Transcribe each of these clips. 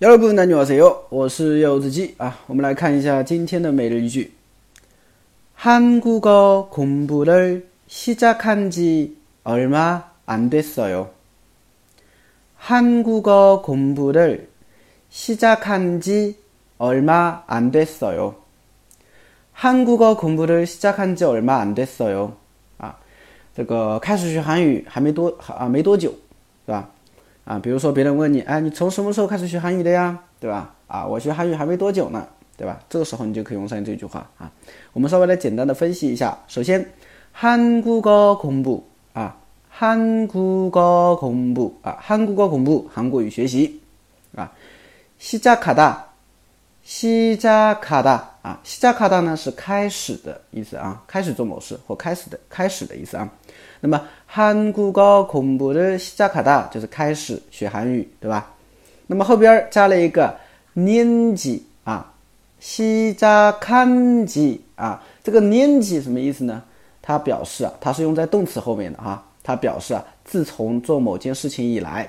여러분 안녕하세요. 我是柚子鸡啊。我们来看一下今天的每日一句。 한국어 공부를 시작한 지 얼마 안 됐어요. 한국어 공부를 시작한 지 얼마 안 됐어요. 한국어 공부를 시작한 지 얼마 안 됐어요. 啊，这个开始学韩语还没多啊，没多久，对吧？ 啊，比如说别人问你，哎，你从什么时候开始学韩语的呀？对吧？啊，我学韩语还没多久呢，对吧？这个时候你就可以用上这句话啊。我们稍微来简单的分析一下。首先，한국어공부啊，한국어공부啊，한국어공 부， 韩国语学习啊。시작하 다， 시작하 다， 啊，시작하다呢是开始的意思啊，开始做某事或开始的开始的意思啊。那么한국어공부를시작하다就是开始学韩语，对吧？那么后边加了一个年纪啊，시작한 지， 啊，这个年纪什么意思呢？它表示啊，它是用在动词后面的哈，它表示啊，自从做某件事情以来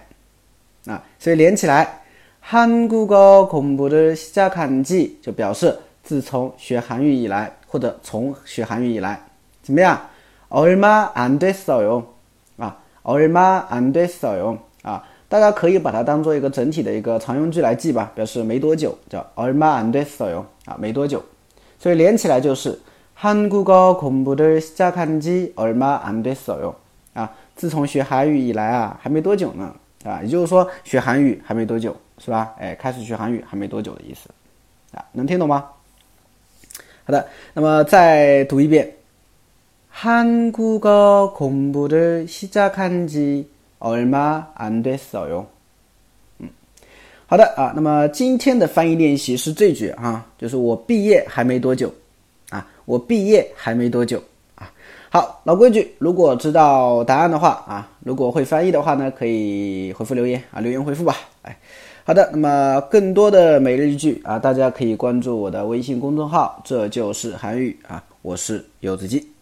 啊，所以连起来한국어공부를시작한 지， 就表示 自从学韩语以来，或者从学韩语以来，怎么样？얼마안됐어 요， 啊，얼마안됐어 요， 啊，大家可以把它当做一个整体的一个常用句来记吧，表示没多久，叫얼마안됐어 요， 啊，没多久，所以连起来就是한국어공부를시작한지얼마안됐어 요， 啊，自从学韩语以来啊，还没多久呢，啊，也就是说学韩语还没多久，是吧？哎，开始学韩语还没多久的意思，啊，能听懂吗？ 好的，那么再读一遍。 한국어 공부를 시작한 지 얼마 안 됐어요. 好的，啊，那么今天的翻译练习是这句啊，就是我毕业还没多久啊，啊，我毕业还没多久啊。好，老规矩，如果知道答案的话啊，如果会翻译的话呢，可以回复留言啊，留言回复吧。哎， 好的，那么更多的每日一句啊，大家可以关注我的微信公众号，这就是韩语啊，我是柚子鸡。